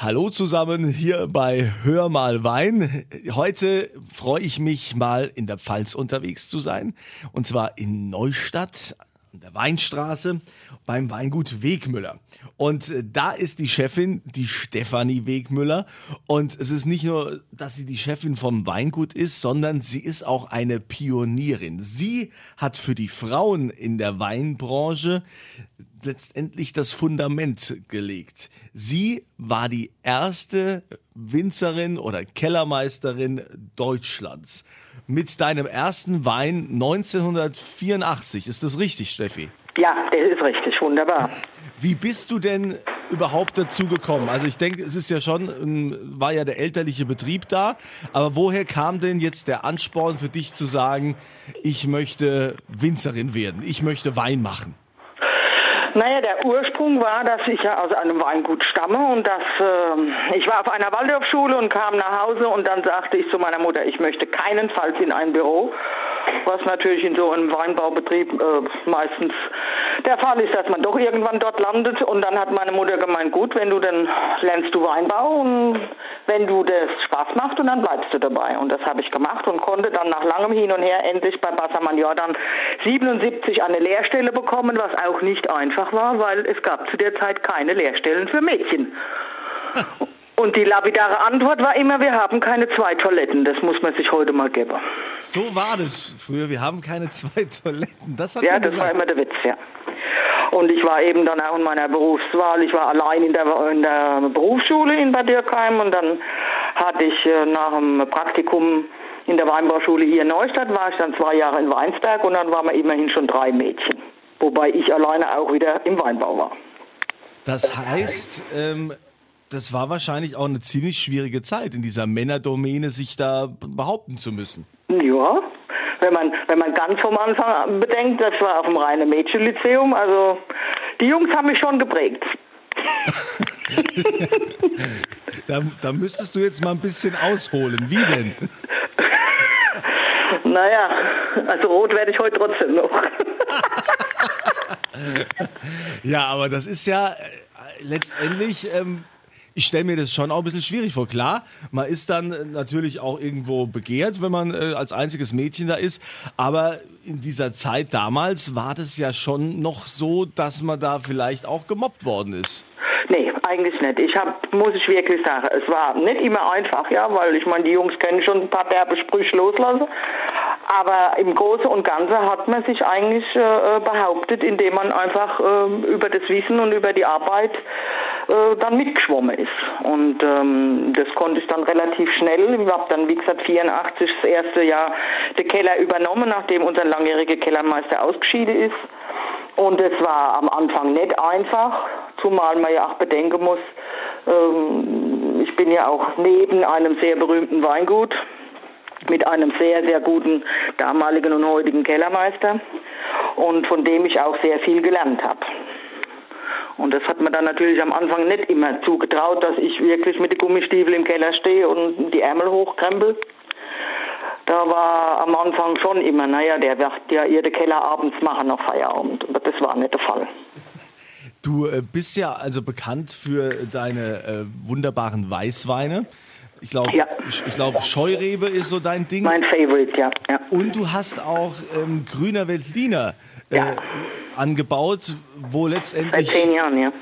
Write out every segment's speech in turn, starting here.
Hallo zusammen hier bei Hör mal Wein. Heute freue ich mich mal in der Pfalz unterwegs zu sein und zwar in Neustadt an der Weinstraße beim Weingut Wegmüller. Und äh, da ist die Chefin, die Stefanie Wegmüller. Und es ist nicht nur, dass sie die Chefin vom Weingut ist, sondern sie ist auch eine Pionierin. Sie hat für die Frauen in der Weinbranche letztendlich das Fundament gelegt. Sie war die erste Winzerin oder Kellermeisterin Deutschlands. Mit deinem ersten Wein 1984. Ist das richtig, Steffi? Ja, das ist richtig. Wunderbar. Wie bist du denn überhaupt dazu gekommen? Also ich denke, es ist ja schon, war ja der elterliche Betrieb da, aber woher kam denn jetzt der Ansporn für dich zu sagen, ich möchte Winzerin werden, ich möchte Wein machen? Naja, der Ursprung war, dass ich ja aus einem Weingut stamme und dass äh, ich war auf einer Waldorfschule und kam nach Hause und dann sagte ich zu meiner Mutter, ich möchte keinenfalls in ein Büro, was natürlich in so einem Weinbaubetrieb äh, meistens der Fall ist, dass man doch irgendwann dort landet. Und dann hat meine Mutter gemeint, gut, wenn du dann lernst du Weinbau und wenn du das Spaß macht und dann bleibst du dabei. Und das habe ich gemacht und konnte dann nach langem Hin und Her endlich bei Bassermann Jordan 77 eine Lehrstelle bekommen, was auch nicht einfach war, weil es gab zu der Zeit keine Lehrstellen für Mädchen. Und die lapidare Antwort war immer, wir haben keine zwei Toiletten. Das muss man sich heute mal geben. So war das früher, wir haben keine zwei Toiletten. Das hat ja, das gesagt. war immer der Witz, ja. Und ich war eben dann auch in meiner Berufswahl, ich war allein in der, in der Berufsschule in Bad Dürkheim und dann hatte ich äh, nach dem Praktikum in der Weinbauschule hier in Neustadt, war ich dann zwei Jahre in Weinsberg und dann waren wir immerhin schon drei Mädchen. Wobei ich alleine auch wieder im Weinbau war. Das heißt, ähm, das war wahrscheinlich auch eine ziemlich schwierige Zeit, in dieser Männerdomäne sich da behaupten zu müssen. Ja, wenn man, wenn man ganz vom Anfang bedenkt, das war auf dem reinen Mädchenlyzeum, also die Jungs haben mich schon geprägt. da, da müsstest du jetzt mal ein bisschen ausholen. Wie denn? Naja, also rot werde ich heute trotzdem noch. ja, aber das ist ja äh, letztendlich ähm, ich stelle mir das schon auch ein bisschen schwierig vor. Klar, man ist dann äh, natürlich auch irgendwo begehrt, wenn man äh, als einziges Mädchen da ist. Aber in dieser Zeit damals war das ja schon noch so, dass man da vielleicht auch gemobbt worden ist. Nee, eigentlich nicht. Ich hab, muss ich wirklich sagen, es war nicht immer einfach, ja, weil ich meine, die Jungs können schon ein paar derbe Sprüche loslassen. Aber im Großen und Ganzen hat man sich eigentlich äh, behauptet, indem man einfach äh, über das Wissen und über die Arbeit äh, dann mitgeschwommen ist. Und ähm, das konnte ich dann relativ schnell. Ich habe dann, wie gesagt, 84 das erste Jahr den Keller übernommen, nachdem unser langjähriger Kellermeister ausgeschieden ist. Und es war am Anfang nicht einfach, zumal man ja auch bedenken muss, ähm, ich bin ja auch neben einem sehr berühmten Weingut mit einem sehr, sehr guten damaligen und heutigen Kellermeister und von dem ich auch sehr viel gelernt habe. Und das hat man dann natürlich am Anfang nicht immer zugetraut, dass ich wirklich mit den Gummistiefeln im Keller stehe und die Ärmel hochkrempel. Da war am Anfang schon immer, naja, der wird ja ihr den Keller abends machen nach Feierabend. Aber das war nicht der Fall. Du äh, bist ja also bekannt für deine äh, wunderbaren Weißweine. Ich glaube, ja. ich, ich glaube, Scheurebe ist so dein Ding. Mein Favorite, ja. ja. Und du hast auch ähm, Grüner Veltliner äh, ja. Angebaut, wo letztendlich. Seit zehn Jahren, ja.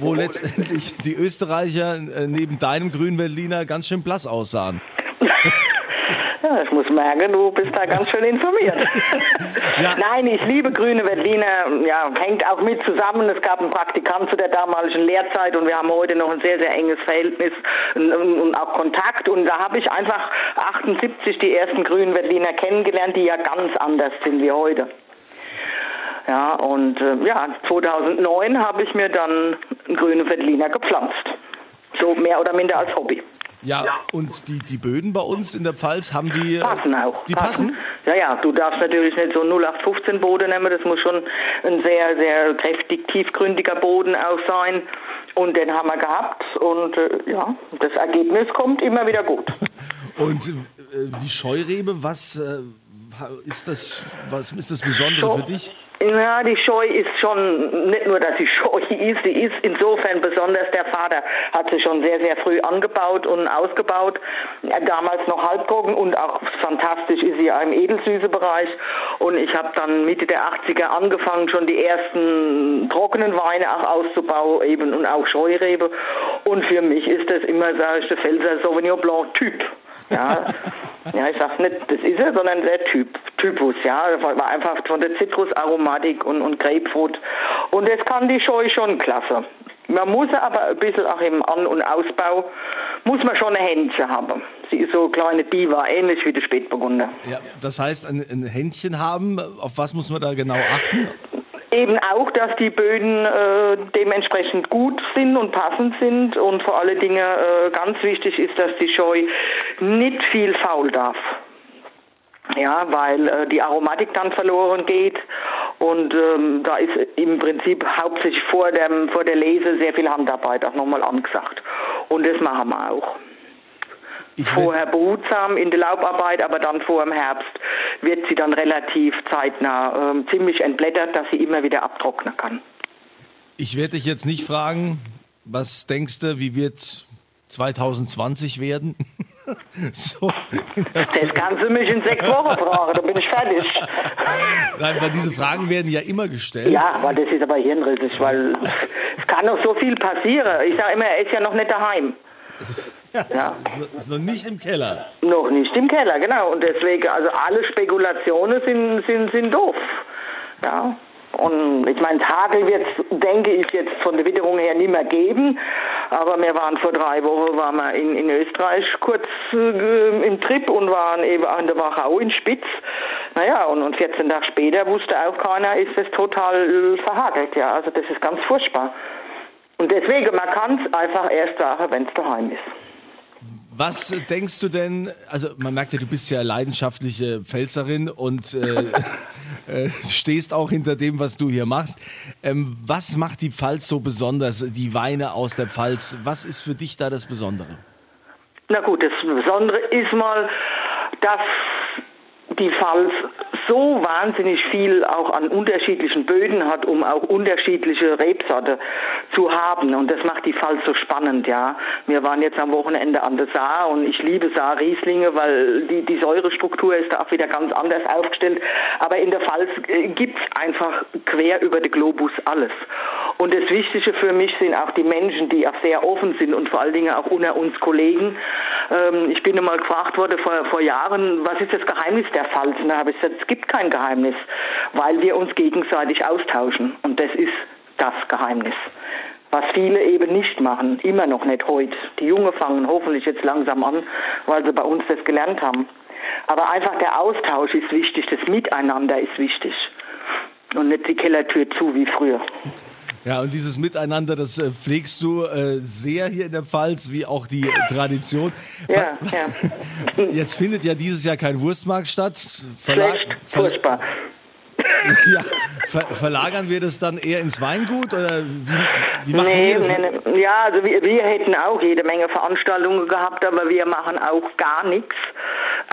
Wo letztendlich die Österreicher äh, neben deinem Grünen Veltliner ganz schön blass aussahen. Ja, ich muss merken, du bist da ganz schön informiert. ja. Nein, ich liebe grüne Berliner. Ja, hängt auch mit zusammen. Es gab einen Praktikant zu der damaligen Lehrzeit und wir haben heute noch ein sehr, sehr enges Verhältnis und, auch Kontakt. Und da habe ich einfach 78 die ersten grünen Berliner kennengelernt, die ja ganz anders sind wie heute. Ja, und äh, ja, 2009 habe ich mir dann einen grünen Veltliner gepflanzt. So mehr oder minder als Hobby. Ja, ja, und die, die Böden bei uns in der Pfalz haben die. Äh, passen auch. Die passen? passen? Ja, ja, du darfst natürlich nicht so 0815 Boden nehmen, das muss schon ein sehr, sehr kräftig, tiefgründiger Boden auch sein. Und den haben wir gehabt und äh, ja, das Ergebnis kommt immer wieder gut. und äh, die Scheurebe, was äh, ist das, was ist das Besondere für dich? Ja, die Scheu ist schon, nicht nur, dass sie Scheu ist, sie ist insofern besonders, der Vater hat sie schon sehr, sehr früh angebaut und ausgebaut, damals noch halbtrocken und auch fantastisch ist sie ja im Edelsüße-Bereich und ich habe dann Mitte der 80er angefangen, schon die ersten trockenen Weine auch auszubauen eben und auch Scheurebe. Und für mich ist das immer, sage ich, der Pfälzer Sauvignon Blanc Typ. Ja, ja, ich sag nicht, das ist er, sondern der Typ, Typus, ja. War einfach von der Zitrusaromatik und, und Grapefruit. Und das kann die Scheu schon klasse. Man muss aber ein bisschen auch im An- und Ausbau, muss man schon ein Händchen haben. Sie ist so eine kleine Diva, ähnlich wie die Spätburgunder. Ja, das heißt, ein, ein Händchen haben, auf was muss man da genau achten? Eben auch, dass die Böden äh, dementsprechend gut sind und passend sind und vor allen Dingen äh, ganz wichtig ist, dass die Scheu nicht viel faul darf. Ja, weil äh, die Aromatik dann verloren geht und ähm, da ist im Prinzip hauptsächlich vor, dem, vor der Lese sehr viel Handarbeit auch nochmal angesagt. Und das machen wir auch. Ich Vorher behutsam in der Laubarbeit, aber dann vor dem Herbst wird sie dann relativ zeitnah äh, ziemlich entblättert, dass sie immer wieder abtrocknen kann. Ich werde dich jetzt nicht fragen, was denkst du, wie wird 2020 werden? so das kannst du mich in sechs Wochen fragen, dann bin ich fertig. Nein, weil diese Fragen werden ja immer gestellt. Ja, weil das ist aber hirnrissig, weil es kann noch so viel passieren. Ich sage immer, er ist ja noch nicht daheim. Ja. Ist, noch nicht im Keller. Noch nicht im Keller, genau. Und deswegen, also alle Spekulationen sind, sind, sind doof. Ja. Und ich meine, Hagel wird denke ich, jetzt von der Witterung her nicht mehr geben. Aber wir waren vor drei Wochen waren wir in, in Österreich kurz äh, im Trip und waren eben an der Wachau in Spitz. Naja, und, und 14 Tage später wusste auch keiner, ist das total äh, verhagelt. Ja, also das ist ganz furchtbar. Und deswegen, man kann es einfach erst sagen, wenn es daheim ist. Was denkst du denn, also man merkt ja, du bist ja leidenschaftliche Pfälzerin und äh, äh, stehst auch hinter dem, was du hier machst. Ähm, was macht die Pfalz so besonders, die Weine aus der Pfalz? Was ist für dich da das Besondere? Na gut, das Besondere ist mal, dass die Pfalz so wahnsinnig viel auch an unterschiedlichen Böden hat, um auch unterschiedliche Rebsorte zu haben. Und das macht die Pfalz so spannend, ja. Wir waren jetzt am Wochenende an der Saar und ich liebe Saar-Rieslinge, weil die, die Säurestruktur ist da auch wieder ganz anders aufgestellt. Aber in der Pfalz äh, gibt's einfach quer über den Globus alles. Und das Wichtige für mich sind auch die Menschen, die auch sehr offen sind und vor allen Dingen auch unter uns Kollegen. Ähm, ich bin einmal gefragt worden vor, vor Jahren, was ist das Geheimnis der Pfalz? Und da habe ich gesagt, es gibt kein Geheimnis, weil wir uns gegenseitig austauschen. Und das ist das Geheimnis. Was viele eben nicht machen, immer noch nicht heute. Die Jungen fangen hoffentlich jetzt langsam an, weil sie bei uns das gelernt haben. Aber einfach der Austausch ist wichtig, das Miteinander ist wichtig. Und nicht die Kellertür zu wie früher. Ja, und dieses Miteinander, das äh, pflegst du äh, sehr hier in der Pfalz, wie auch die Tradition. Ja, ja. Jetzt findet ja dieses Jahr kein Wurstmarkt statt. Verla Schlecht, furchtbar. Ja, ver verlagern wir das dann eher ins Weingut oder wie, wie machen nee, wir das? Nee, nee. Ja, also wir, wir hätten auch jede Menge Veranstaltungen gehabt, aber wir machen auch gar nichts.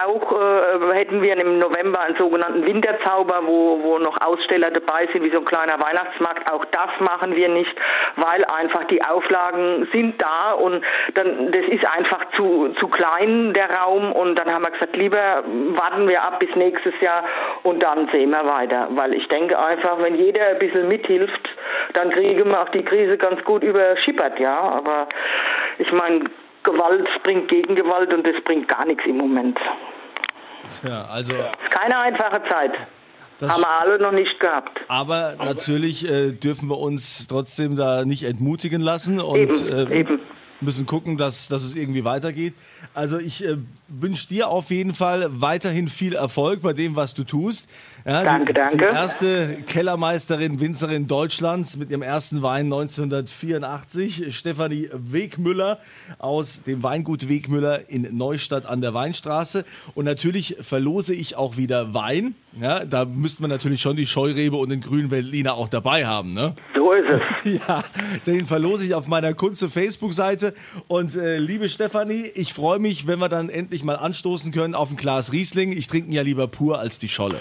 Auch äh, hätten wir im November einen sogenannten Winterzauber, wo, wo noch Aussteller dabei sind, wie so ein kleiner Weihnachtsmarkt. Auch das machen wir nicht, weil einfach die Auflagen sind da und dann das ist einfach zu, zu klein, der Raum. Und dann haben wir gesagt, lieber warten wir ab bis nächstes Jahr und dann sehen wir weiter. Weil ich denke einfach, wenn jeder ein bisschen mithilft, dann kriegen wir auch die Krise ganz gut überschippert, ja. Aber ich meine, Gewalt bringt Gegengewalt und das bringt gar nichts im Moment. Ja, also. Keine einfache Zeit. Das haben wir alle noch nicht gehabt. Aber natürlich äh, dürfen wir uns trotzdem da nicht entmutigen lassen und eben, äh, eben. Müssen gucken, dass, dass es irgendwie weitergeht. Also ich äh, wünsche dir auf jeden Fall weiterhin viel Erfolg bei dem, was du tust. Ja, danke, die, danke. Die erste Kellermeisterin, Winzerin Deutschlands mit ihrem ersten Wein 1984, Stefanie Wegmüller aus dem Weingut Wegmüller in Neustadt an der Weinstraße. Und natürlich verlose ich auch wieder Wein. Ja, da müsste man natürlich schon die Scheurebe und den grünen Veltliner auch dabei haben. Ne? So ist es. Ja, den verlose ich auf meiner Kunze Facebook-Seite. Und äh, liebe Stefanie, ich freue mich, wenn wir dann endlich mal anstoßen können auf ein Glas Riesling. Ich trinke ja lieber pur als die Scholle.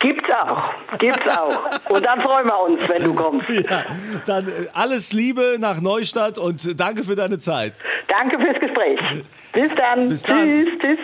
Gibt's auch, gibt's auch. Und dann freuen wir uns, wenn du kommst. Ja, dann äh, alles Liebe nach Neustadt und danke für deine Zeit. Danke fürs Gespräch. Bis dann. Bis dann. Tschüss, tschüss.